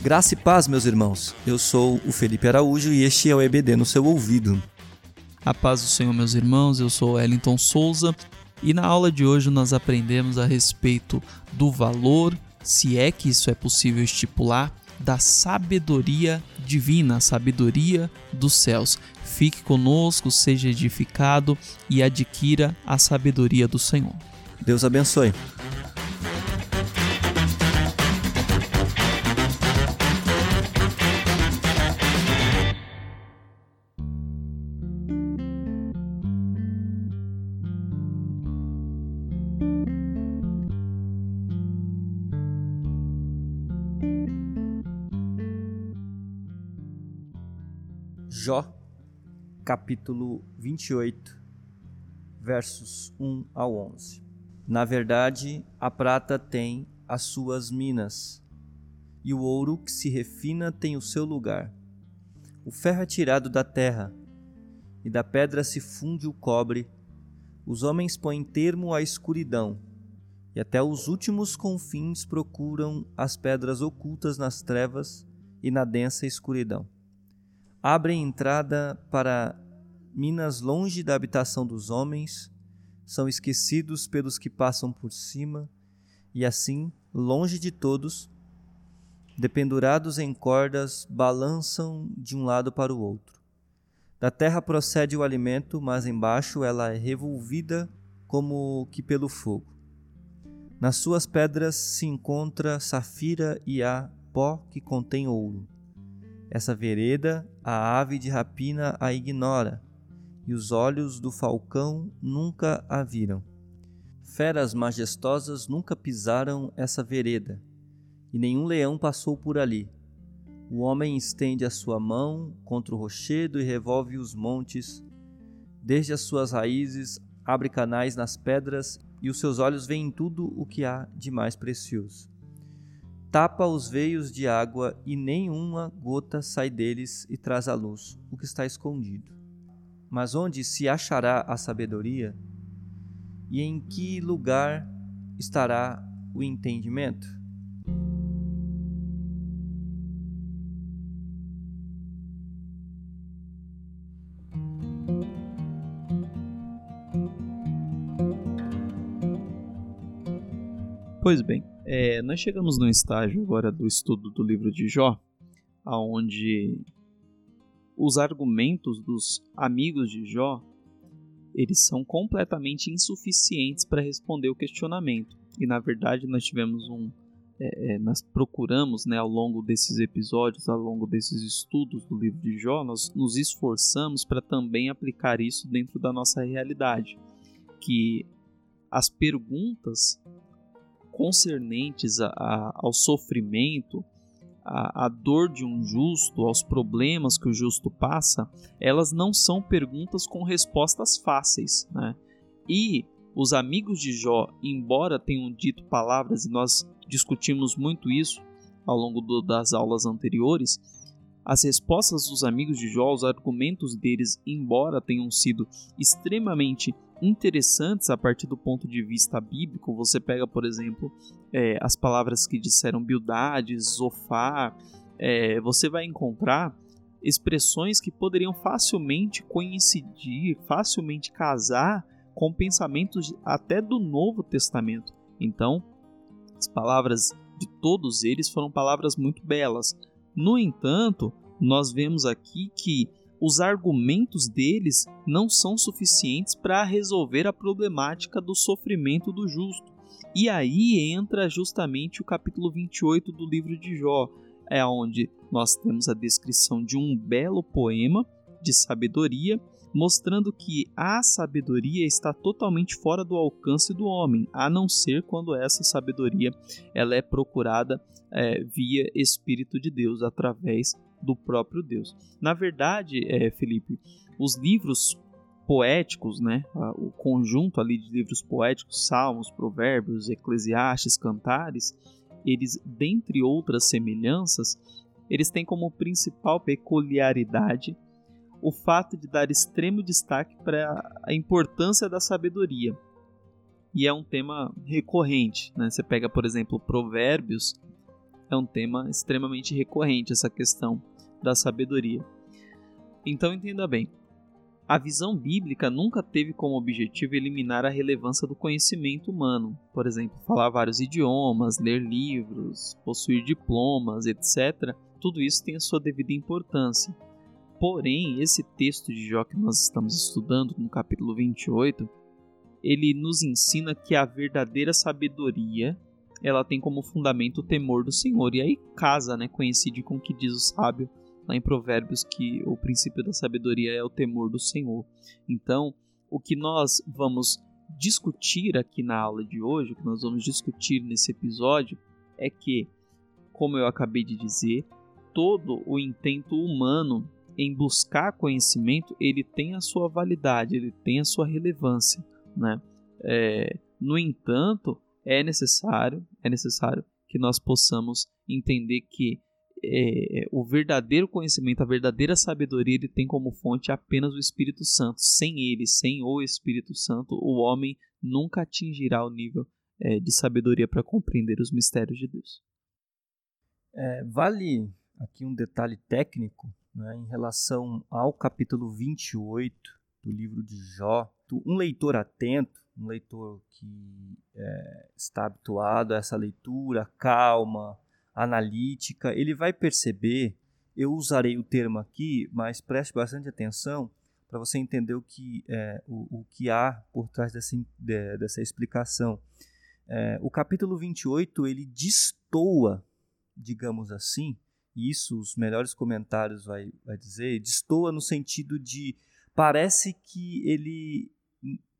Graça e paz, meus irmãos. Eu sou o Felipe Araújo e este é o EBD no seu ouvido. A paz do Senhor, meus irmãos. Eu sou Wellington Souza e na aula de hoje nós aprendemos a respeito do valor, se é que isso é possível estipular, da sabedoria divina, sabedoria dos céus. Fique conosco, seja edificado e adquira a sabedoria do Senhor. Deus abençoe. Jó, capítulo 28, versos 1 ao 11. Na verdade, a prata tem as suas minas, e o ouro que se refina tem o seu lugar. O ferro é tirado da terra, e da pedra se funde o cobre. Os homens põem termo à escuridão, e até os últimos confins procuram as pedras ocultas nas trevas e na densa escuridão abrem entrada para minas longe da habitação dos homens, são esquecidos pelos que passam por cima, e assim, longe de todos, dependurados em cordas, balançam de um lado para o outro. Da terra procede o alimento, mas embaixo ela é revolvida como que pelo fogo. Nas suas pedras se encontra safira e há pó que contém ouro. Essa vereda a ave de rapina a ignora, e os olhos do falcão nunca a viram. Feras majestosas nunca pisaram essa vereda, e nenhum leão passou por ali. O homem estende a sua mão contra o rochedo e revolve os montes. Desde as suas raízes abre canais nas pedras, e os seus olhos veem tudo o que há de mais precioso tapa os veios de água e nenhuma gota sai deles e traz à luz o que está escondido. Mas onde se achará a sabedoria? E em que lugar estará o entendimento? Pois bem, é, nós chegamos no estágio agora do estudo do livro de Jó, aonde os argumentos dos amigos de Jó eles são completamente insuficientes para responder o questionamento. E na verdade nós tivemos um, é, é, nós procuramos, né, ao longo desses episódios, ao longo desses estudos do livro de Jó, nós nos esforçamos para também aplicar isso dentro da nossa realidade, que as perguntas concernentes a, a, ao sofrimento, a, dor de um justo, aos problemas que o justo passa, elas não são perguntas com respostas fáceis. Né? E os amigos de Jó, embora tenham dito palavras, e nós discutimos muito isso ao longo do, das aulas anteriores, as respostas dos amigos de Jó, os argumentos deles, embora tenham sido extremamente interessantes a partir do ponto de vista bíblico. Você pega, por exemplo, é, as palavras que disseram Bildade, Zofar, é, você vai encontrar expressões que poderiam facilmente coincidir, facilmente casar com pensamentos até do Novo Testamento. Então, as palavras de todos eles foram palavras muito belas. No entanto, nós vemos aqui que os argumentos deles não são suficientes para resolver a problemática do sofrimento do justo. E aí entra justamente o capítulo 28 do livro de Jó, é onde nós temos a descrição de um belo poema de sabedoria, mostrando que a sabedoria está totalmente fora do alcance do homem, a não ser quando essa sabedoria ela é procurada é, via Espírito de Deus, através do próprio Deus. Na verdade, é, Felipe, os livros poéticos, né, o conjunto ali de livros poéticos, Salmos, Provérbios, Eclesiastes, Cantares, eles, dentre outras semelhanças, eles têm como principal peculiaridade o fato de dar extremo destaque para a importância da sabedoria. E é um tema recorrente. Né? Você pega, por exemplo, Provérbios, é um tema extremamente recorrente essa questão da sabedoria. Então entenda bem, a visão bíblica nunca teve como objetivo eliminar a relevância do conhecimento humano, por exemplo, falar vários idiomas, ler livros, possuir diplomas, etc. Tudo isso tem a sua devida importância. Porém, esse texto de Jó que nós estamos estudando, no capítulo 28, ele nos ensina que a verdadeira sabedoria ela tem como fundamento o temor do Senhor. E aí casa, né, coincide com o que diz o sábio lá em Provérbios que o princípio da sabedoria é o temor do Senhor. Então, o que nós vamos discutir aqui na aula de hoje, o que nós vamos discutir nesse episódio, é que, como eu acabei de dizer, todo o intento humano em buscar conhecimento, ele tem a sua validade, ele tem a sua relevância, né? É, no entanto, é necessário, é necessário que nós possamos entender que é, o verdadeiro conhecimento, a verdadeira sabedoria, ele tem como fonte apenas o Espírito Santo. Sem ele, sem o Espírito Santo, o homem nunca atingirá o nível é, de sabedoria para compreender os mistérios de Deus. É, vale aqui um detalhe técnico né, em relação ao capítulo 28 do livro de Jó. Um leitor atento, um leitor que é, está habituado a essa leitura calma, analítica, ele vai perceber, eu usarei o termo aqui, mas preste bastante atenção para você entender o que, é, o, o, que há por trás dessa, de, dessa explicação. É, o capítulo 28 ele destoa, digamos assim, isso os melhores comentários vai, vai dizer, destoa no sentido de parece que ele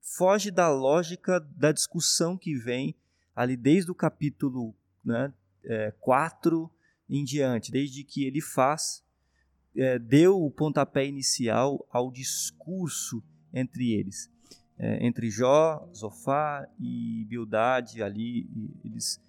foge da lógica da discussão que vem ali desde o capítulo né, é, 4 em diante, desde que ele faz, é, deu o pontapé inicial ao discurso entre eles. É, entre Jó, Zofá e Bildade ali, eles,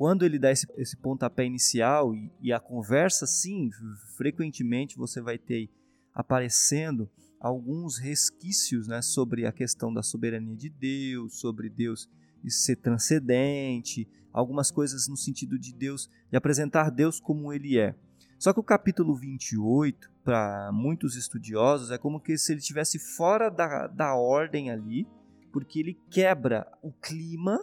quando ele dá esse, esse pontapé inicial e, e, a conversa, sim, frequentemente você vai ter aparecendo alguns resquícios né, sobre a questão da soberania de Deus, sobre Deus ser transcendente, algumas coisas no sentido de Deus, de apresentar Deus como ele é. Só que o capítulo 28, para muitos estudiosos, é como que se ele estivesse fora da, da ordem ali, porque ele quebra o clima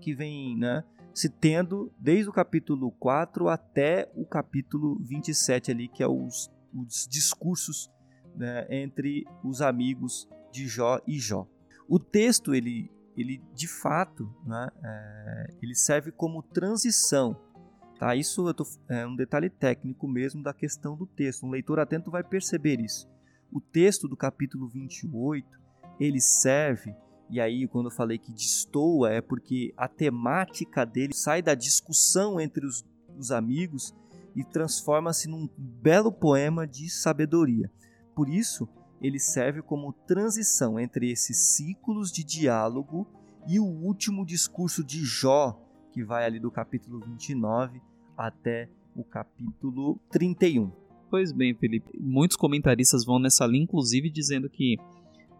que vem né, se tendo desde o capítulo 4 até o capítulo 27 ali, que é os, os discursos né, entre os amigos de Jó e Jó. O texto ele ele de fato, né, é, ele serve como transição. Tá? Isso tô, é um detalhe técnico mesmo da questão do texto. Um leitor atento vai perceber isso. O texto do capítulo 28, ele serve, e aí quando eu falei que destoa, é porque a temática dele sai da discussão entre os, os amigos e transforma-se num belo poema de sabedoria. Por isso, ele serve como transição entre esses ciclos de diálogo e o último discurso de Jó, que vai ali do capítulo 29 até o capítulo 31. Pois bem, Felipe, muitos comentaristas vão nessa linha, inclusive dizendo que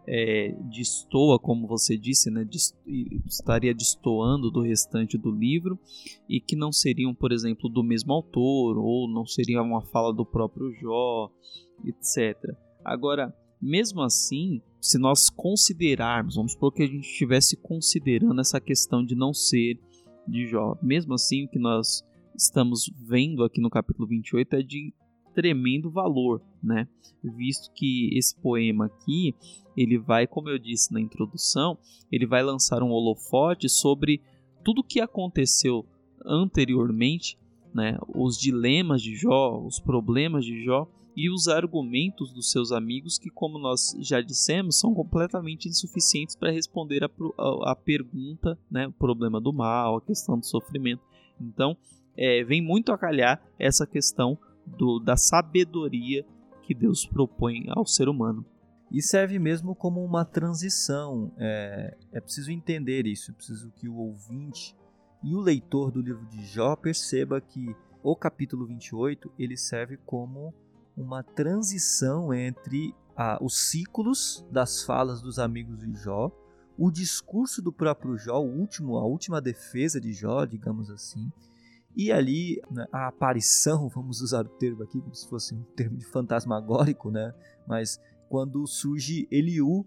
é, destoa, como você disse, né, dist estaria destoando do restante do livro e que não seriam, por exemplo, do mesmo autor ou não seria uma fala do próprio Jó, etc. Agora, mesmo assim, se nós considerarmos, vamos supor que a gente estivesse considerando essa questão de não ser de Jó, mesmo assim, o que nós estamos vendo aqui no capítulo 28 é de tremendo valor, né? Visto que esse poema aqui, ele vai, como eu disse na introdução, ele vai lançar um holofote sobre tudo o que aconteceu anteriormente, né? Os dilemas de Jó, os problemas de Jó e os argumentos dos seus amigos, que, como nós já dissemos, são completamente insuficientes para responder a, a, a, pergunta, né, o problema do mal, a questão do sofrimento. Então, é, vem muito a calhar essa questão do, da sabedoria que Deus propõe ao ser humano. E serve mesmo como uma transição. É, é preciso entender isso, é preciso que o ouvinte e o leitor do livro de Jó perceba que o capítulo 28 ele serve como uma transição entre a, os ciclos das falas dos amigos de Jó, o discurso do próprio Jó, o último, a última defesa de Jó, digamos assim, e ali né, a aparição, vamos usar o termo aqui como se fosse um termo de fantasmagórico, né? Mas quando surge Eliú,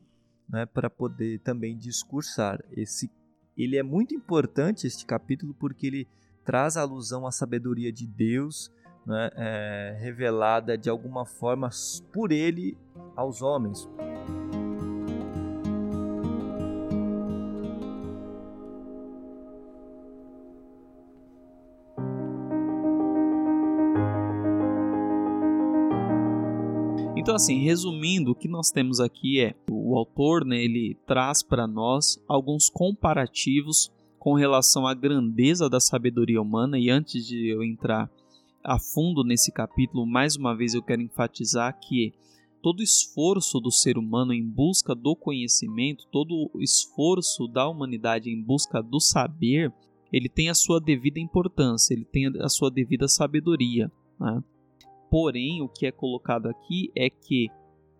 né, para poder também discursar. Esse, ele é muito importante este capítulo porque ele traz alusão à sabedoria de Deus, né, é, revelada de alguma forma por ele aos homens. Então, assim, resumindo, o que nós temos aqui é o autor, né, ele traz para nós alguns comparativos com relação à grandeza da sabedoria humana. E antes de eu entrar a fundo nesse capítulo, mais uma vez eu quero enfatizar que todo esforço do ser humano em busca do conhecimento, todo esforço da humanidade em busca do saber, ele tem a sua devida importância, ele tem a sua devida sabedoria. Né? Porém, o que é colocado aqui é que,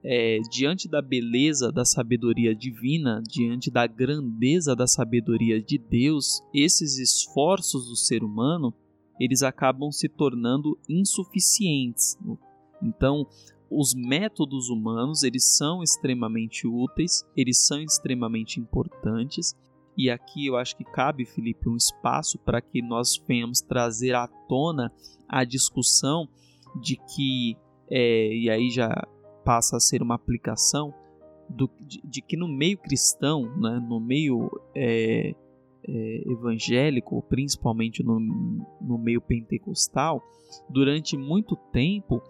é, diante da beleza da sabedoria divina, diante da grandeza da sabedoria de Deus, esses esforços do ser humano eles acabam se tornando insuficientes. Então, os métodos humanos eles são extremamente úteis, eles são extremamente importantes. E aqui eu acho que cabe, Felipe, um espaço para que nós venhamos trazer à tona a discussão de que, é, e aí já passa a ser uma aplicação, do, de, de que no meio cristão, né, no meio é, é, evangélico, principalmente no, no meio pentecostal, durante muito tempo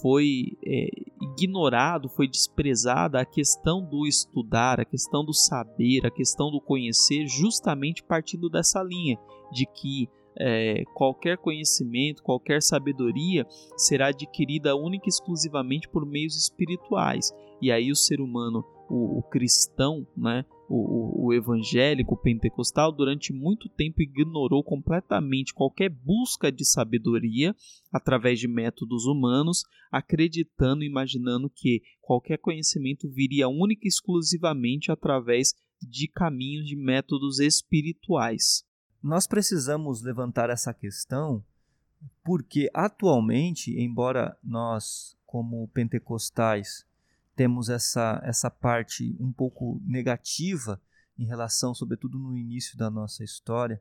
foi é, ignorado, foi desprezada a questão do estudar, a questão do saber, a questão do conhecer, justamente partindo dessa linha de que é, qualquer conhecimento, qualquer sabedoria será adquirida única e exclusivamente por meios espirituais. E aí o ser humano, o, o cristão, né, o, o, evangélico, o pentecostal, durante muito tempo ignorou completamente qualquer busca de sabedoria através de métodos humanos, acreditando e imaginando que qualquer conhecimento viria única e exclusivamente através de caminhos de métodos espirituais. Nós precisamos levantar essa questão porque atualmente, embora nós, como pentecostais, temos essa, essa parte um pouco negativa em relação, sobretudo no início da nossa história,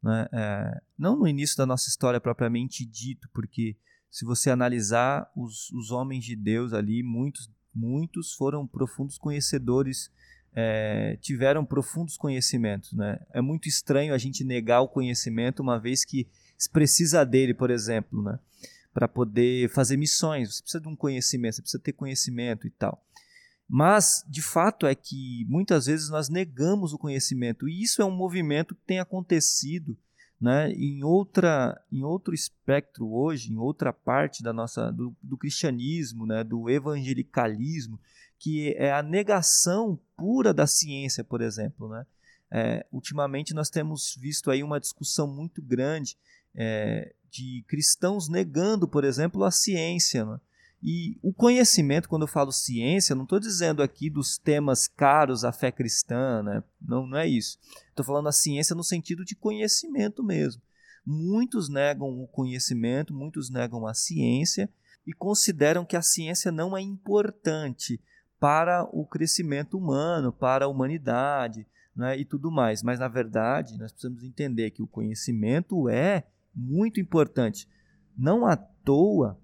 né? É, não no início da nossa história propriamente dito, porque se você analisar os, os homens de Deus ali, muitos, muitos foram profundos conhecedores é, tiveram profundos conhecimentos. Né? É muito estranho a gente negar o conhecimento, uma vez que se precisa dele, por exemplo, né? para poder fazer missões. Você precisa de um conhecimento, você precisa ter conhecimento e tal. Mas, de fato, é que muitas vezes nós negamos o conhecimento, e isso é um movimento que tem acontecido né, em, outra, em outro espectro hoje, em outra parte da nossa, do, do cristianismo, né, do evangelicalismo, que é a negação pura da ciência, por exemplo. Né? É, ultimamente nós temos visto aí uma discussão muito grande é, de cristãos negando, por exemplo, a ciência. Né? E o conhecimento, quando eu falo ciência, não estou dizendo aqui dos temas caros à fé cristã, né? não, não é isso. Estou falando a ciência no sentido de conhecimento mesmo. Muitos negam o conhecimento, muitos negam a ciência e consideram que a ciência não é importante para o crescimento humano, para a humanidade né, e tudo mais. Mas, na verdade, nós precisamos entender que o conhecimento é muito importante. Não à toa,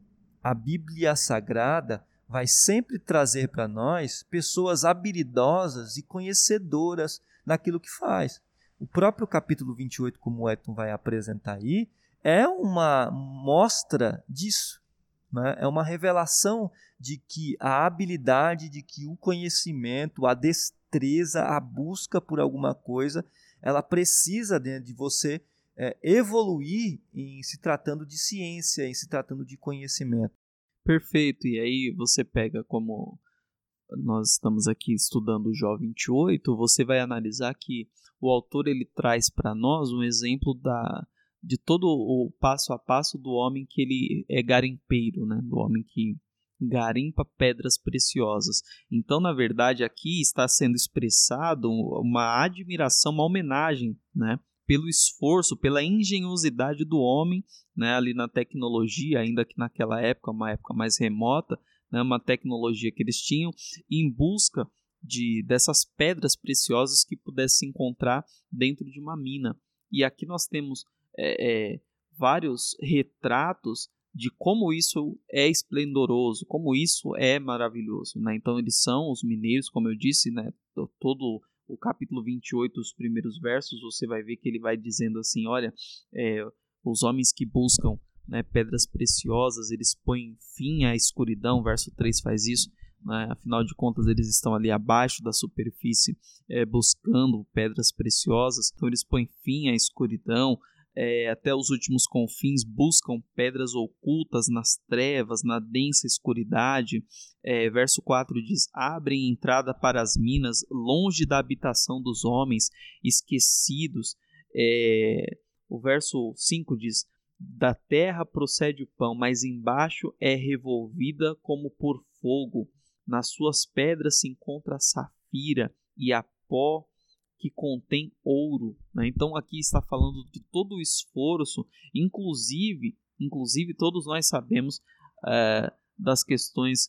a Bíblia Sagrada vai sempre trazer para nós pessoas habilidosas e conhecedoras naquilo que faz. O próprio capítulo 28, como o Edson vai apresentar aí, é uma mostra disso. Né? É uma revelação de que a habilidade, de que o conhecimento, a destreza, a busca por alguma coisa, ela precisa de, de você é, evoluir em se tratando de ciência, em se tratando de conhecimento. Perfeito. E aí você pega como nós estamos aqui estudando o Jó 28, você vai analisar que o autor ele traz para nós um exemplo da de todo o passo a passo do homem que ele é garimpeiro, né? Do homem que garimpa pedras preciosas. Então, na verdade, aqui está sendo expressado uma admiração, uma homenagem, né, pelo esforço, pela engenhosidade do homem, né, ali na tecnologia, ainda que naquela época, uma época mais remota, né, uma tecnologia que eles tinham, em busca de dessas pedras preciosas que pudesse se encontrar dentro de uma mina. E aqui nós temos é, é, vários retratos de como isso é esplendoroso, como isso é maravilhoso. Né? Então, eles são os mineiros, como eu disse, né? todo o capítulo 28, os primeiros versos, você vai ver que ele vai dizendo assim: olha, é, os homens que buscam né, pedras preciosas, eles põem fim à escuridão, verso 3 faz isso. Né? Afinal de contas, eles estão ali abaixo da superfície é, buscando pedras preciosas, então eles põem fim à escuridão, é, até os últimos confins buscam pedras ocultas nas trevas, na densa escuridade. É, verso 4 diz: Abrem entrada para as minas, longe da habitação dos homens, esquecidos. É, o verso 5 diz: Da terra procede o pão, mas embaixo é revolvida como por fogo. Nas suas pedras se encontra a safira e a pó que contém ouro. Né? Então aqui está falando de todo o esforço, inclusive, inclusive todos nós sabemos é, das questões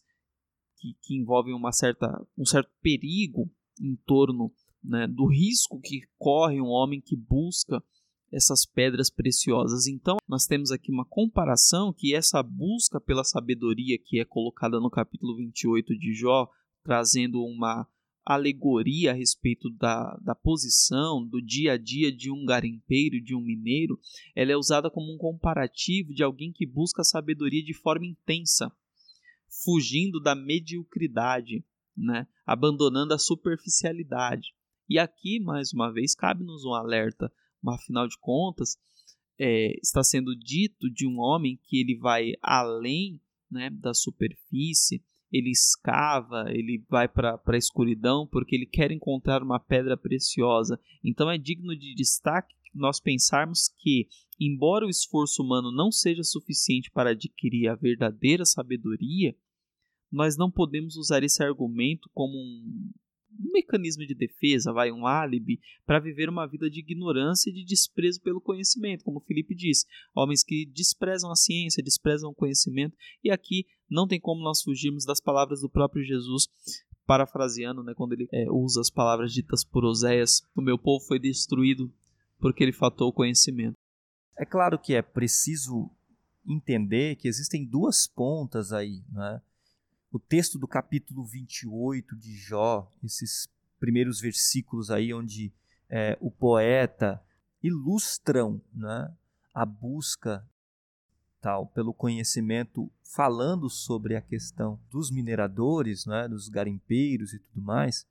que, que, envolvem uma certa, um certo perigo em torno né, do risco que corre um homem que busca essas pedras preciosas. Então, nós temos aqui uma comparação que essa busca pela sabedoria que é colocada no capítulo 28 de Jó, trazendo uma alegoria a respeito da, da posição, do dia a dia de um garimpeiro, de um mineiro, ela é usada como um comparativo de alguém que busca a sabedoria de forma intensa, fugindo da mediocridade, né? abandonando a superficialidade. E aqui, mais uma vez, cabe-nos um alerta, mas afinal de contas, é, está sendo dito de um homem que ele vai além né, da superfície, ele escava, ele vai para a escuridão porque ele quer encontrar uma pedra preciosa. Então é digno de destaque nós pensarmos que, embora o esforço humano não seja suficiente para adquirir a verdadeira sabedoria, nós não podemos usar esse argumento como um, um mecanismo de defesa, vai um álibi, para viver uma vida de ignorância e de desprezo pelo conhecimento, como Felipe disse, homens que desprezam a ciência, desprezam o conhecimento, e aqui não tem como nós fugirmos das palavras do próprio Jesus, parafraseando, né, quando ele é, usa as palavras ditas por Oséias, o meu povo foi destruído porque ele faltou conhecimento. É claro que é preciso entender que existem duas pontas aí, né? o texto do capítulo 28 de Jó, esses primeiros versículos aí onde é, o poeta ilustram né, a busca tal pelo conhecimento, falando sobre a questão dos mineradores, né, dos garimpeiros e tudo mais.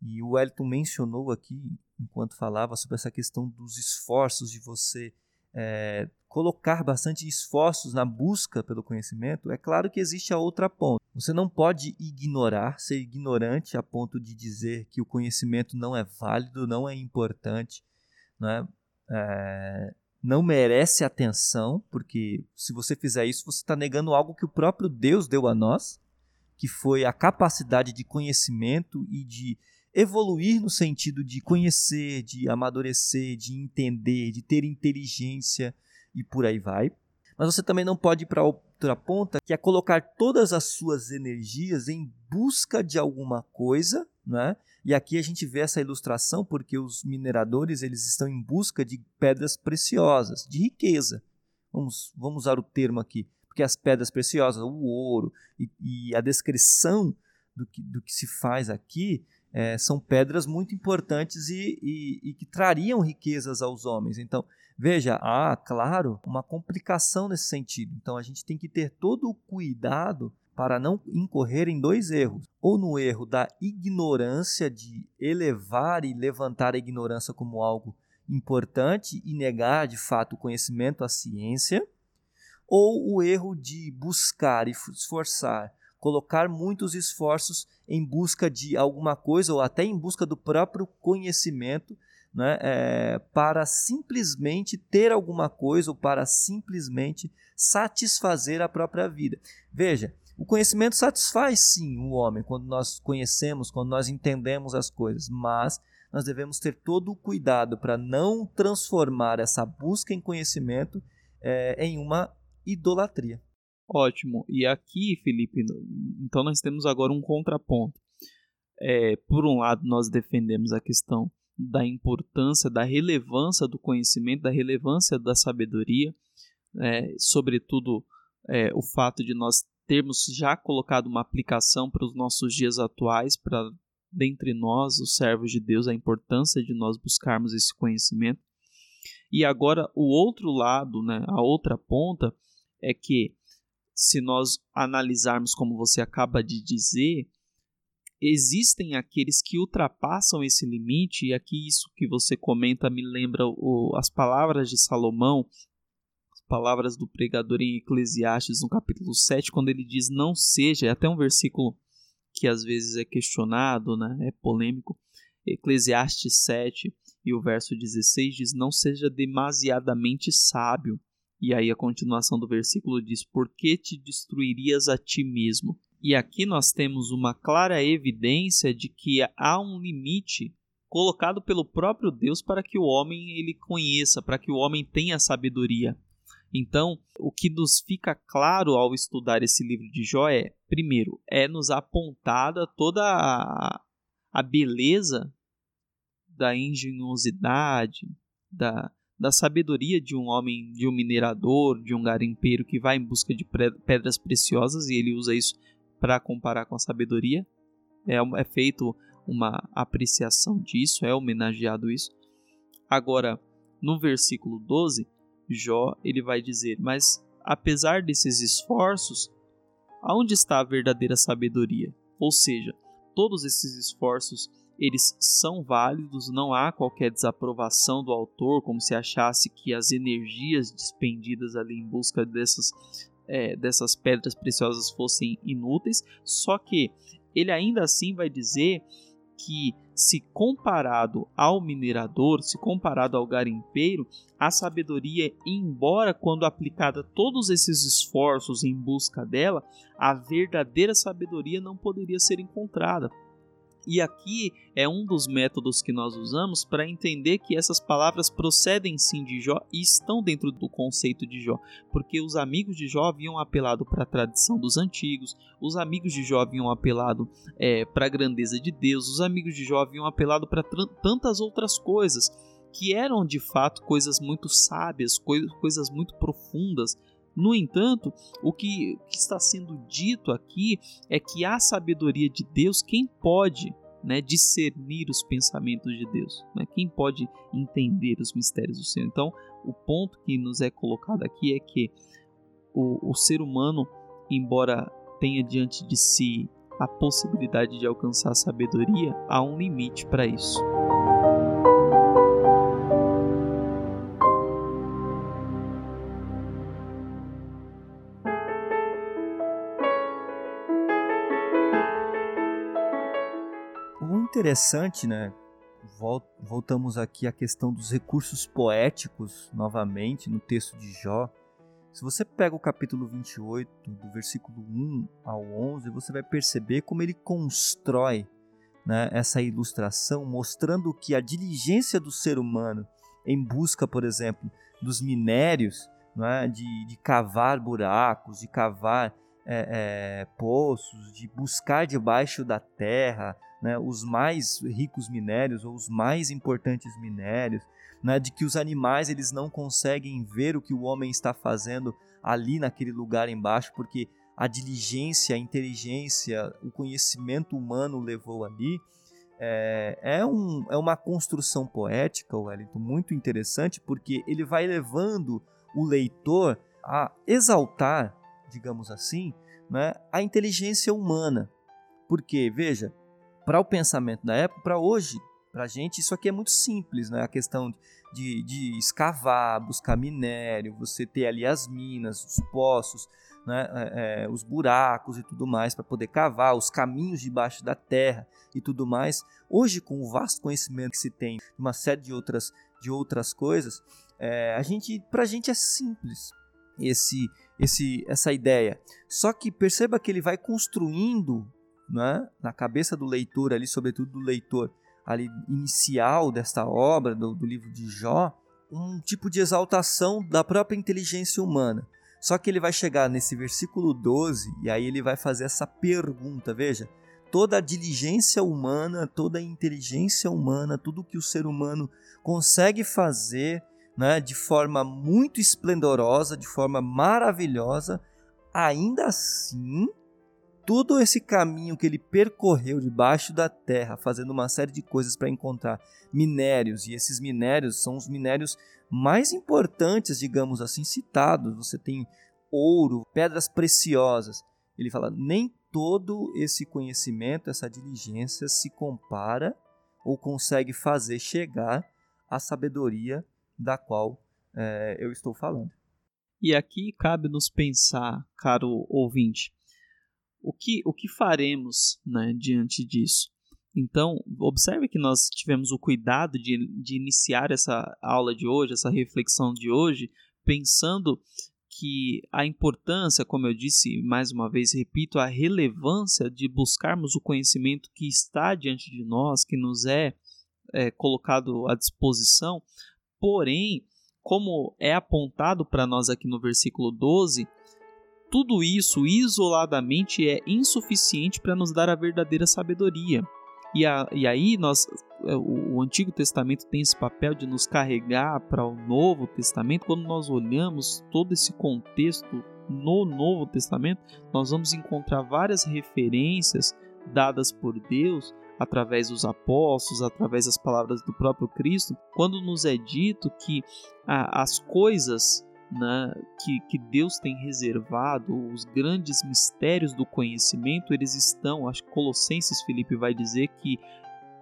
E o Wellington mencionou aqui, enquanto falava, sobre essa questão dos esforços de você é, colocar bastante esforços na busca pelo conhecimento, é claro que existe a outra ponta. Você não pode ignorar, ser ignorante a ponto de dizer que o conhecimento não é válido, não é importante, não, é, é não merece atenção, porque se você fizer isso, você está negando algo que o próprio Deus deu a nós, que foi a capacidade de conhecimento e de evoluir no sentido de conhecer, de amadurecer, de entender, de ter inteligência e por aí vai. Mas você também não pode ir para outra ponta, que é colocar todas as suas energias em busca de alguma coisa, né? E aqui a gente vê essa ilustração porque os mineradores eles estão em busca de pedras preciosas, de riqueza. Vamos, vamos usar o termo aqui, porque as pedras preciosas, o ouro e, e a descrição do que, do que se faz aqui é, são pedras muito importantes e, e, e, que trariam riquezas aos homens. Então, veja, há, claro, uma complicação nesse sentido. Então, a gente tem que ter todo o cuidado para não incorrer em dois erros. Ou no erro da ignorância, de elevar e levantar a ignorância como algo importante e negar de fato o conhecimento, a ciência, ou o erro de buscar e esforçar colocar muitos esforços em busca de alguma coisa ou até em busca do próprio conhecimento, né, é, para simplesmente ter alguma coisa ou para simplesmente satisfazer a própria vida. Veja, O conhecimento satisfaz sim o homem quando nós conhecemos, quando nós entendemos as coisas, mas nós devemos ter todo o cuidado para não transformar essa busca em conhecimento é, em uma idolatria. Ótimo. E aqui, Felipe, então nós temos agora um contraponto. É, por um lado, nós defendemos a questão da importância, da relevância do conhecimento, da relevância da sabedoria, é, sobretudo é, o fato de nós termos já colocado uma aplicação para os nossos dias atuais, para dentre nós, os servos de Deus, a importância de nós buscarmos esse conhecimento. E agora o outro lado, né, a outra ponta, é que se nós analisarmos como você acaba de dizer, existem aqueles que ultrapassam esse limite, e aqui isso que você comenta me lembra o, as palavras de Salomão, palavras do pregador em Eclesiastes, no capítulo 7, quando ele diz: Não seja, é até um versículo que às vezes é questionado, né, é polêmico. Eclesiastes 7 e o verso 16 diz: Não seja demasiadamente sábio. E aí a continuação do versículo diz: Por que te destruirias a ti mesmo? E aqui nós temos uma clara evidência de que há um limite colocado pelo próprio Deus para que o homem ele conheça, para que o homem tenha sabedoria. Então, o que nos fica claro ao estudar esse livro de Jó é, primeiro, é nos apontada toda a, a beleza da engenhosidade, da, da sabedoria de um homem, de um minerador, de um garimpeiro que vai em busca de pedras preciosas e ele usa isso para comparar com a sabedoria. É, é feito uma apreciação disso, é homenageado isso. Agora, no versículo 12, Jó ele vai dizer: Mas apesar desses esforços, aonde está a verdadeira sabedoria? Ou seja, todos esses esforços eles são válidos, não há qualquer desaprovação do autor, como se achasse que as energias despendidas ali em busca dessas é, dessas pedras preciosas fossem inúteis, só que ele ainda assim vai dizer que, se comparado ao minerador, se comparado ao garimpeiro, a sabedoria, embora quando aplicada todos esses esforços em busca dela, a verdadeira sabedoria não poderia ser encontrada. E aqui é um dos métodos que nós usamos para entender que essas palavras procedem sim de Jó e estão dentro do conceito de Jó, porque os amigos de Jó haviam apelado para a tradição dos antigos, os amigos de Jó haviam apelado é, para a grandeza de Deus, os amigos de Jó haviam apelado para tantas outras coisas que eram de fato coisas muito sábias, coisas muito profundas, no entanto, o que, que está sendo dito aqui é que a sabedoria de Deus, quem pode né, discernir os pensamentos de Deus? Né? Quem pode entender os mistérios do Senhor? Então, o ponto que nos é colocado aqui é que o, o ser humano, embora tenha diante de si a possibilidade de alcançar a sabedoria, há um limite para isso. Interessante, né? Voltamos aqui à questão dos recursos poéticos novamente no texto de Jó. Se você pega o capítulo 28, do versículo 1 ao 11, você vai perceber como ele constrói né, essa ilustração, mostrando que a diligência do ser humano em busca, por exemplo, dos minérios, né, de, de cavar buracos, de cavar é, é, poços, de buscar debaixo da terra né, os mais ricos minérios ou os mais importantes minérios, né, de que os animais eles não conseguem ver o que o homem está fazendo ali naquele lugar embaixo, porque a diligência, a inteligência, o conhecimento humano levou ali. É, é, um, é uma construção poética, Wellington, muito interessante, porque ele vai levando o leitor a exaltar, digamos assim, né, a inteligência humana. Porque, veja, para o pensamento da época, para hoje, para a gente, isso aqui é muito simples, né? A questão de, de escavar, buscar minério, você ter ali as minas, os poços, né? É, é, os buracos e tudo mais para poder cavar, os caminhos debaixo da terra e tudo mais. Hoje, com o vasto conhecimento que se tem, uma série de outras, de outras coisas, é, a gente, para a gente é simples esse esse, essa ideia. Só que perceba que ele vai construindo né, na cabeça do leitor ali, sobretudo do leitor ali inicial desta obra, do, do livro de Jó, um tipo de exaltação da própria inteligência humana. Só que ele vai chegar nesse versículo 12 e aí ele vai fazer essa pergunta, veja, toda a diligência humana, toda a inteligência humana, tudo que o ser humano consegue fazer, né, de forma muito esplendorosa, de forma maravilhosa, ainda assim todo esse caminho que ele percorreu debaixo da terra, fazendo uma série de coisas para encontrar minérios, e esses minérios são os minérios mais importantes, digamos assim, citados. Você tem ouro, pedras preciosas. Ele fala: nem todo esse conhecimento, essa diligência se compara ou consegue fazer chegar à sabedoria da qual é, eu estou falando. E aqui cabe nos pensar, caro ouvinte, o que, o que faremos né, diante disso? Então, observe que nós tivemos o cuidado de, de iniciar essa aula de hoje, essa reflexão de hoje, pensando que a importância, como eu disse mais uma vez, repito, a relevância de buscarmos o conhecimento que está diante de nós, que nos é, é colocado à disposição, porém, como é apontado para nós aqui no versículo 12, tudo isso isoladamente é insuficiente para nos dar a verdadeira sabedoria. E, a, e aí nós, é, o, o Antigo Testamento tem esse papel de nos carregar para o Novo Testamento. Quando nós olhamos todo esse contexto no Novo Testamento, nós vamos encontrar várias referências dadas por Deus através dos apóstolos, através das palavras do próprio Cristo, quando nos é dito que ah, as coisas né, que, que Deus tem reservado, os grandes mistérios do conhecimento, eles estão, acho que Colossenses Felipe vai dizer que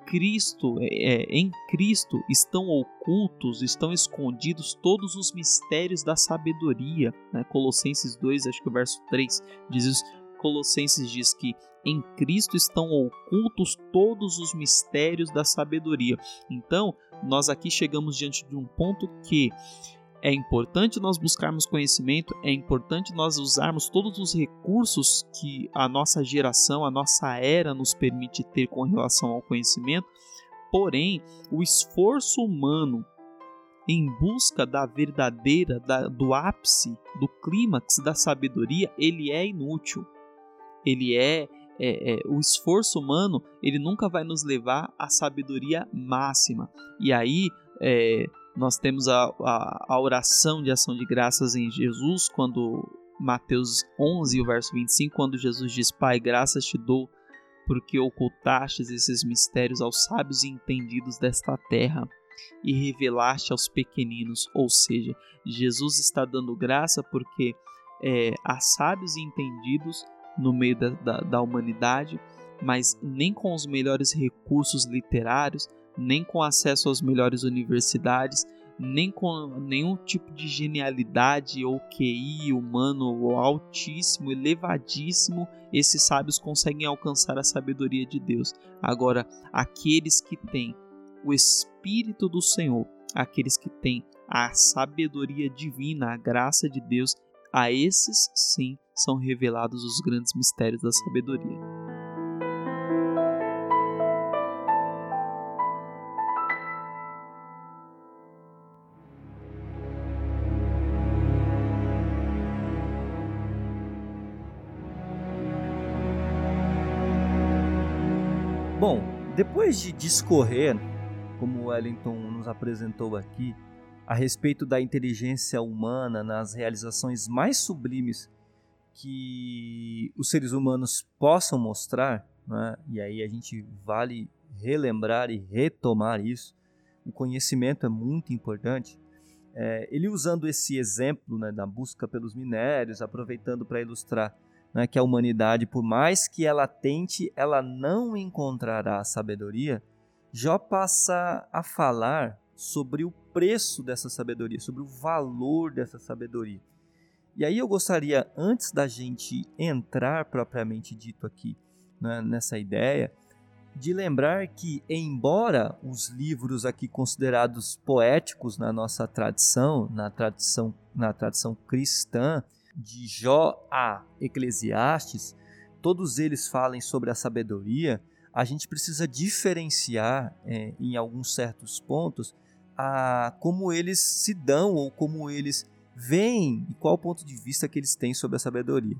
Cristo, é, é, em Cristo estão ocultos, estão escondidos todos os mistérios da sabedoria. Né? Colossenses 2, acho que o verso 3 diz isso. Colossenses diz que em Cristo estão ocultos todos os mistérios da sabedoria. Então, nós aqui chegamos diante de um ponto que é importante nós buscarmos conhecimento, é importante nós usarmos todos os recursos que a nossa geração, a nossa era nos permite ter com relação ao conhecimento, porém, o esforço humano em busca da verdadeira, da, do ápice, do clímax da sabedoria, ele é inútil. Ele é, é, é, o esforço humano, ele nunca vai nos levar à sabedoria máxima. E aí, é, nós temos a, a, a oração de ação de graças em Jesus, quando Mateus 11, o verso 25, quando Jesus diz: Pai, graças te dou porque ocultastes esses mistérios aos sábios e entendidos desta terra e revelaste aos pequeninos. Ou seja, Jesus está dando graça porque é, há sábios e entendidos no meio da, da, da humanidade, mas nem com os melhores recursos literários, nem com acesso às melhores universidades, nem com nenhum tipo de genialidade ou QI humano ou altíssimo, elevadíssimo, esses sábios conseguem alcançar a sabedoria de Deus. Agora, aqueles que têm o Espírito do Senhor, aqueles que têm a sabedoria divina, a graça de Deus, a esses sim são revelados os grandes mistérios da sabedoria. Depois de discorrer, como Wellington nos apresentou aqui, a respeito da inteligência humana nas realizações mais sublimes que os seres humanos possam mostrar, né? e aí a gente vale relembrar e retomar isso, o conhecimento é muito importante. É, ele usando esse exemplo né, da busca pelos minérios, aproveitando para ilustrar né, que a humanidade, por mais que ela tente, ela não encontrará sabedoria, Jó passa a falar sobre o preço dessa sabedoria, sobre o valor dessa sabedoria. E aí eu gostaria, antes da gente entrar propriamente dito aqui né, nessa ideia, de lembrar que, embora os livros aqui considerados poéticos na nossa tradição, na tradição, na tradição cristã, de Jó a Eclesiastes, todos eles falem sobre a sabedoria, a gente precisa diferenciar é, em alguns certos pontos a como eles se dão ou como eles veem e qual ponto de vista que eles têm sobre a sabedoria.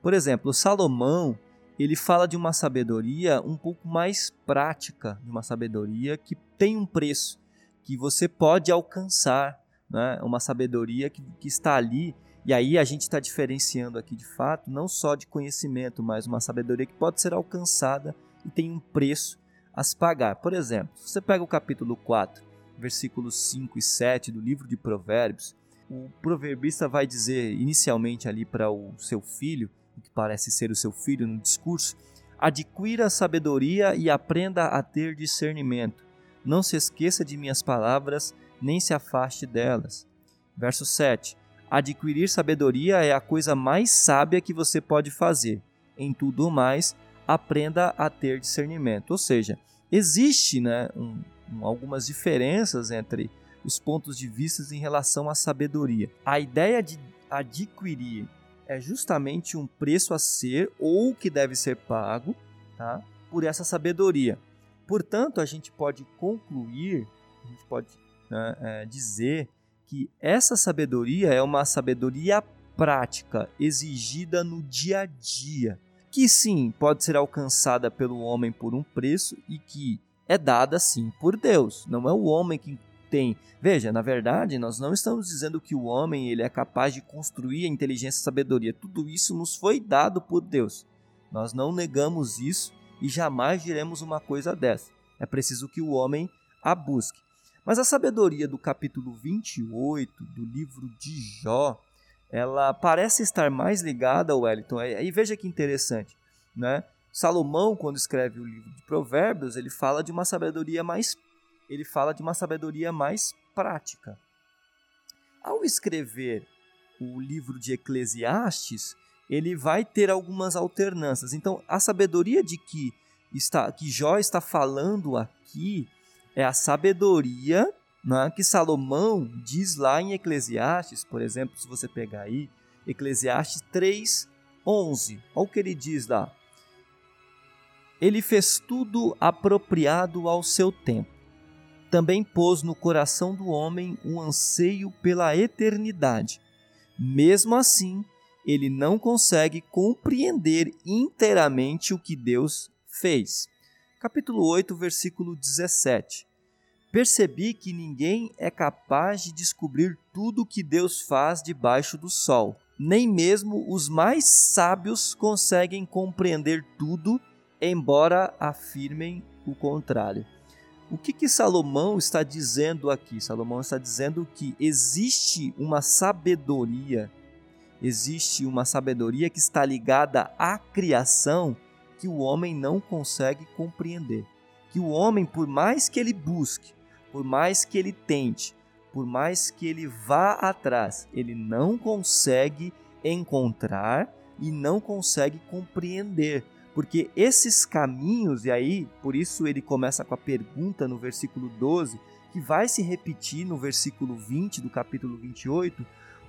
Por exemplo, Salomão ele fala de uma sabedoria um pouco mais prática, de uma sabedoria que tem um preço, que você pode alcançar, né? uma sabedoria que, que está ali. E aí a gente está diferenciando aqui de fato, não só de conhecimento, mas uma sabedoria que pode ser alcançada e tem um preço a se pagar. Por exemplo, se você pega o capítulo 4, versículos 5 e 7 do livro de Provérbios, o proverbista vai dizer inicialmente ali para o seu filho, o que parece ser o seu filho no discurso, adquira sabedoria e aprenda a ter discernimento. Não se esqueça de minhas palavras, nem se afaste delas. Verso 7. Adquirir sabedoria é a coisa mais sábia que você pode fazer. Em tudo mais, aprenda a ter discernimento. Ou seja, existe né, um, um, algumas diferenças entre os pontos de vista em relação à sabedoria. A ideia de adquirir é justamente um preço a ser ou que deve ser pago tá, por essa sabedoria. Portanto, a gente pode concluir, a gente pode né, é, dizer que essa sabedoria é uma sabedoria prática, exigida no dia a dia que sim pode ser alcançada pelo homem por um preço e que é dada sim por Deus. Não é o homem que tem. Veja, na verdade, nós não estamos dizendo que o homem ele é capaz de construir a inteligência e a sabedoria. Tudo isso nos foi dado por Deus. Nós não negamos isso e jamais diremos uma coisa dessa. É preciso que o homem a busque. Mas a sabedoria do capítulo 28 do livro de Jó ela parece estar mais ligada ao Wellington. E veja que interessante, né? Salomão, quando escreve o livro de Provérbios, ele fala de uma sabedoria mais ele fala de uma sabedoria mais prática. Ao escrever o livro de Eclesiastes, ele vai ter algumas alternâncias. Então, a sabedoria de que está que Jó está falando aqui é a sabedoria né, que Salomão diz lá em Eclesiastes, por exemplo, se você pegar aí, Eclesiastes 3, 11. Olha o que ele diz lá. Ele fez tudo apropriado ao seu tempo. Também pôs no coração do homem um anseio pela eternidade. Mesmo assim, ele não consegue compreender inteiramente o que Deus fez. Capítulo 8, versículo 17. Percebi que ninguém é capaz de descobrir tudo o que Deus faz debaixo do sol. Nem mesmo os mais sábios conseguem compreender tudo, embora afirmem o contrário. O que, que Salomão está dizendo aqui? Salomão está dizendo que existe uma sabedoria, existe uma sabedoria que está ligada à criação que o homem não consegue compreender. Que o homem, por mais que ele busque, por mais que ele tente, por mais que ele vá atrás, ele não consegue encontrar e não consegue compreender. Porque esses caminhos, e aí por isso ele começa com a pergunta no versículo 12, que vai se repetir no versículo 20 do capítulo 28,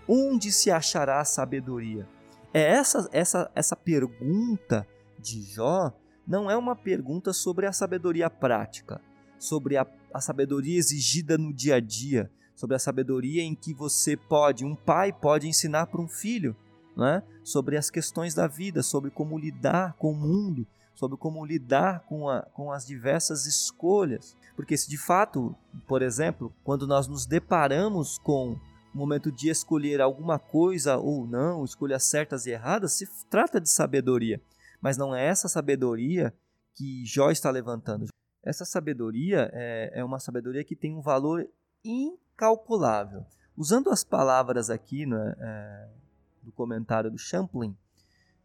onde se achará a sabedoria? É essa essa essa pergunta de Jó não é uma pergunta sobre a sabedoria prática, sobre a a sabedoria exigida no dia a dia, sobre a sabedoria em que você pode, um pai pode ensinar para um filho, né? sobre as questões da vida, sobre como lidar com o mundo, sobre como lidar com, a, com as diversas escolhas. Porque se de fato, por exemplo, quando nós nos deparamos com o momento de escolher alguma coisa ou não, escolhas certas e erradas, se trata de sabedoria. Mas não é essa sabedoria que Jó está levantando. Essa sabedoria é, é uma sabedoria que tem um valor incalculável. Usando as palavras aqui né, é, do comentário do Champlin,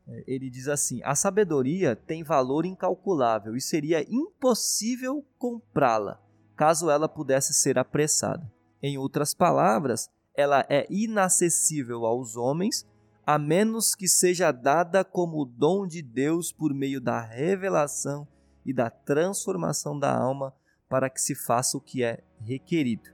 é, ele diz assim: a sabedoria tem valor incalculável e seria impossível comprá-la caso ela pudesse ser apressada. Em outras palavras, ela é inacessível aos homens a menos que seja dada como dom de Deus por meio da revelação e da transformação da alma para que se faça o que é requerido.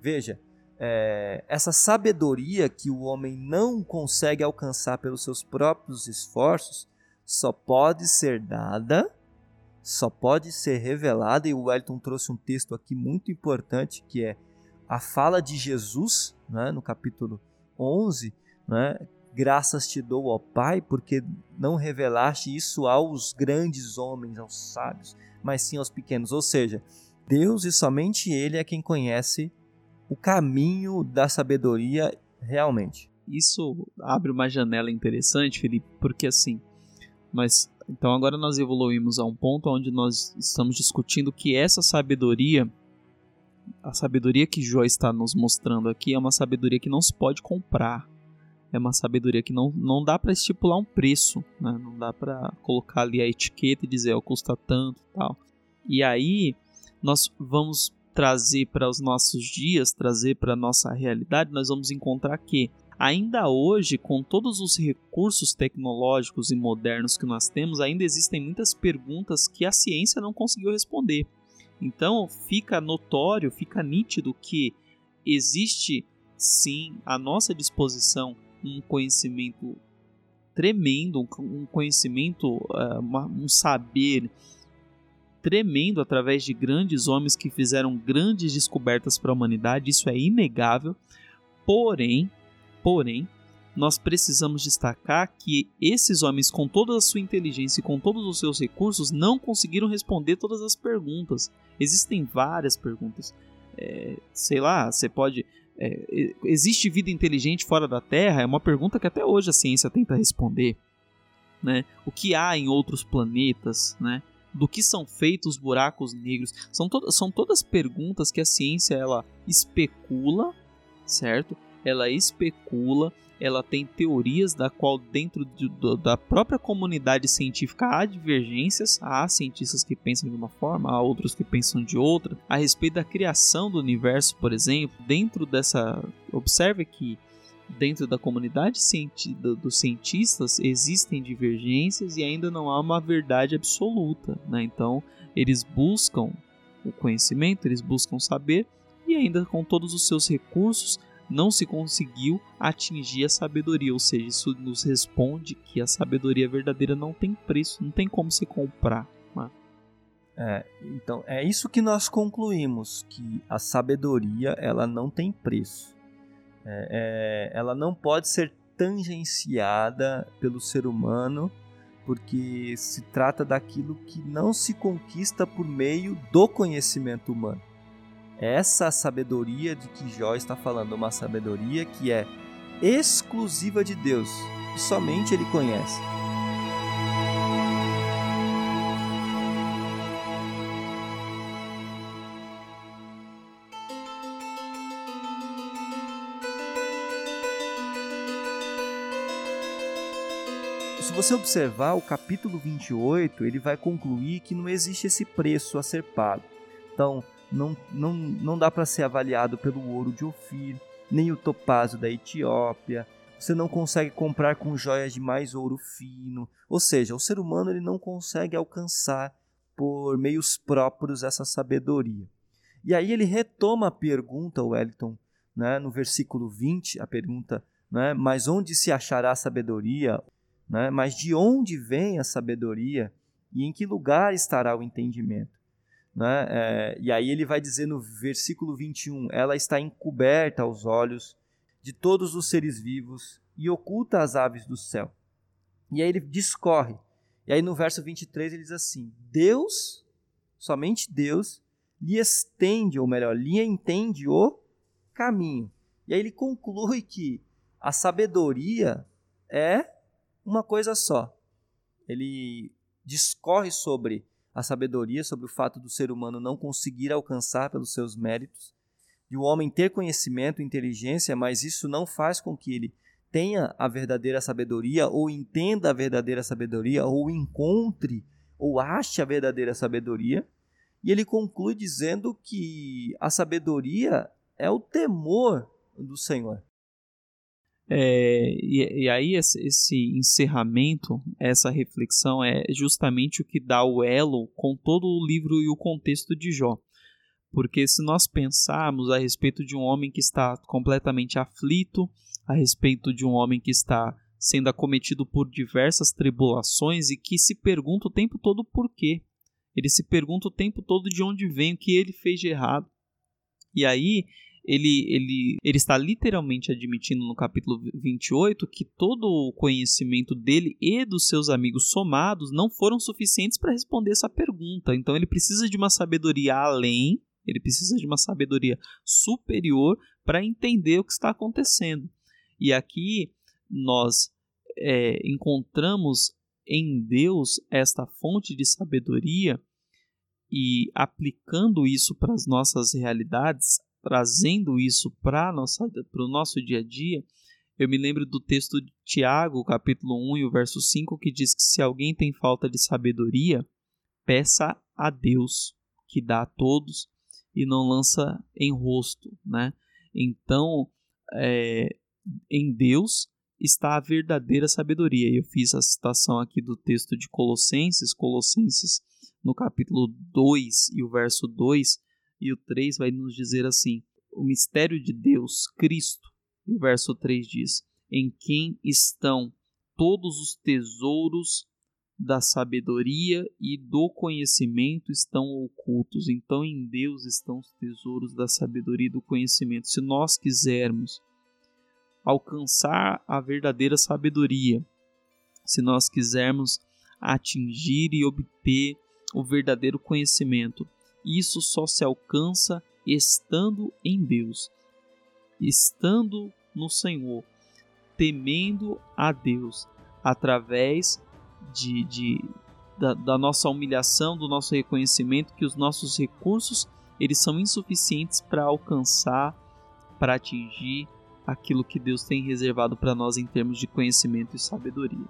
Veja, é, essa sabedoria que o homem não consegue alcançar pelos seus próprios esforços só pode ser dada, só pode ser revelada, e o Wellington trouxe um texto aqui muito importante que é a fala de Jesus, né, no capítulo 11, né, graças te dou, ó Pai, porque não revelaste isso aos grandes homens, aos sábios, mas sim aos pequenos. Ou seja, Deus e somente Ele é quem conhece o caminho da sabedoria realmente. Isso abre uma janela interessante, Felipe, porque assim, nós então agora nós evoluímos a um ponto onde nós estamos discutindo que essa sabedoria, a sabedoria que Jó está nos mostrando aqui é uma sabedoria que não se pode comprar. É uma sabedoria que não, não dá para estipular um preço, né? não dá para colocar ali a etiqueta e dizer, ó, custa tanto e tal. E aí nós vamos trazer para os nossos dias, trazer para a nossa realidade, nós vamos encontrar que ainda hoje, com todos os recursos tecnológicos e modernos que nós temos, ainda existem muitas perguntas que a ciência não conseguiu responder. Então, fica notório, fica nítido que existe sim à nossa disposição um conhecimento tremendo, um conhecimento, eh, um saber tremendo através de grandes homens que fizeram grandes descobertas para a humanidade, isso é inegável. Porém, porém, nós precisamos destacar que esses homens, com toda a sua inteligência e com todos os seus recursos, não conseguiram responder todas as perguntas. Existem várias perguntas. É, sei lá, você pode. É, existe vida inteligente fora da Terra? É uma pergunta que até hoje a ciência tenta responder. Né? O que há em outros planetas? Né? do que são feitos os buracos negros. São, to são todas perguntas que a ciência ela especula, certo? Ela especula, ela tem teorias da qual dentro de, do, da própria comunidade científica há divergências, há cientistas que pensam de uma forma, há outros que pensam de outra. A respeito da criação do universo, por exemplo, dentro dessa, observe que dentro da comunidade dos cientistas existem divergências e ainda não há uma verdade absoluta. Né? Então, eles buscam o conhecimento, eles buscam saber, e ainda com todos os seus recursos não se conseguiu atingir a sabedoria. Ou seja, isso nos responde que a sabedoria verdadeira não tem preço, não tem como se comprar. É, então, é isso que nós concluímos, que a sabedoria ela não tem preço. É, é, ela não pode ser tangenciada pelo ser humano, porque se trata daquilo que não se conquista por meio do conhecimento humano. Essa sabedoria de que Jó está falando, uma sabedoria que é exclusiva de Deus, que somente Ele conhece. você observar o capítulo 28, ele vai concluir que não existe esse preço a ser pago. Então, não, não, não dá para ser avaliado pelo ouro de Ofir, nem o topázio da Etiópia. Você não consegue comprar com joias de mais ouro fino. Ou seja, o ser humano ele não consegue alcançar por meios próprios essa sabedoria. E aí ele retoma a pergunta, Wellington, né, no versículo 20, a pergunta, né, mas onde se achará sabedoria? Né? Mas de onde vem a sabedoria e em que lugar estará o entendimento? Né? É, e aí ele vai dizer no versículo 21: ela está encoberta aos olhos de todos os seres vivos e oculta as aves do céu. E aí ele discorre. E aí no verso 23 ele diz assim: Deus, somente Deus, lhe estende, ou melhor, lhe entende o caminho. E aí ele conclui que a sabedoria é uma coisa só. Ele discorre sobre a sabedoria, sobre o fato do ser humano não conseguir alcançar pelos seus méritos, de o homem ter conhecimento, inteligência, mas isso não faz com que ele tenha a verdadeira sabedoria, ou entenda a verdadeira sabedoria, ou encontre, ou ache a verdadeira sabedoria. E ele conclui dizendo que a sabedoria é o temor do Senhor. É, e, e, aí esse, esse, encerramento, essa reflexão é justamente o que dá o elo com todo o livro e o contexto de Jó. Porque se nós pensarmos a respeito de um homem que está completamente aflito, a respeito de um homem que está sendo acometido por diversas tribulações e que se pergunta o tempo todo por quê. Ele se pergunta o tempo todo de onde vem, o que ele fez de errado. E aí ele, ele, ele está literalmente admitindo no capítulo 28 que todo o conhecimento dele e dos seus amigos somados não foram suficientes para responder essa pergunta. Então ele precisa de uma sabedoria além, ele precisa de uma sabedoria superior para entender o que está acontecendo. E aqui nós é, encontramos em Deus esta fonte de sabedoria e aplicando isso para as nossas realidades, trazendo isso para o nosso dia a dia, eu me lembro do texto de Tiago, capítulo 1 e o verso 5, que diz que se alguém tem falta de sabedoria, peça a Deus, que dá a todos e não lança em rosto, né? Então, é, em Deus está a verdadeira sabedoria. Eu fiz a citação aqui do texto de Colossenses, Colossenses no capítulo 2 e o verso 2 e o 3 vai nos dizer assim: o mistério de Deus, Cristo. E o verso 3 diz: em quem estão todos os tesouros da sabedoria e do conhecimento estão ocultos. Então, em Deus estão os tesouros da sabedoria e do conhecimento. Se nós quisermos alcançar a verdadeira sabedoria, se nós quisermos atingir e obter o verdadeiro conhecimento, isso só se alcança estando em Deus, estando no Senhor, temendo a Deus, através de, de da, da, nossa humilhação, do nosso reconhecimento que os nossos recursos eles são insuficientes para alcançar, para atingir aquilo que Deus tem reservado para nós em termos de conhecimento e sabedoria.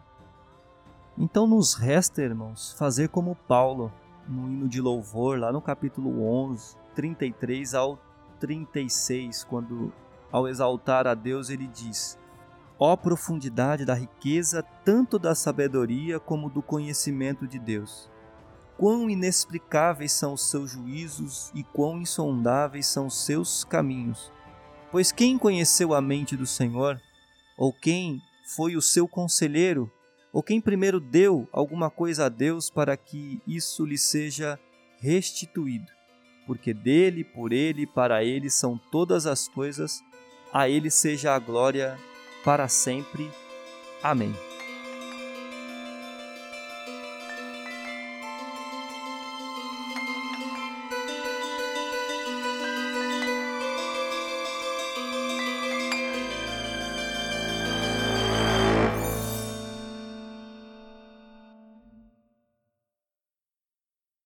Então nos resta, irmãos, fazer como Paulo no hino de louvor, lá no capítulo 11, 33 ao 36, quando ao exaltar a Deus ele diz: Ó profundidade da riqueza, tanto da sabedoria como do conhecimento de Deus. Quão inexplicáveis são os seus juízos e quão insondáveis são os seus caminhos. Pois quem conheceu a mente do Senhor? Ou quem foi o seu conselheiro? Ou quem primeiro deu alguma coisa a Deus para que isso lhe seja restituído? Porque dele, por ele, para ele são todas as coisas, a ele seja a glória para sempre. Amém.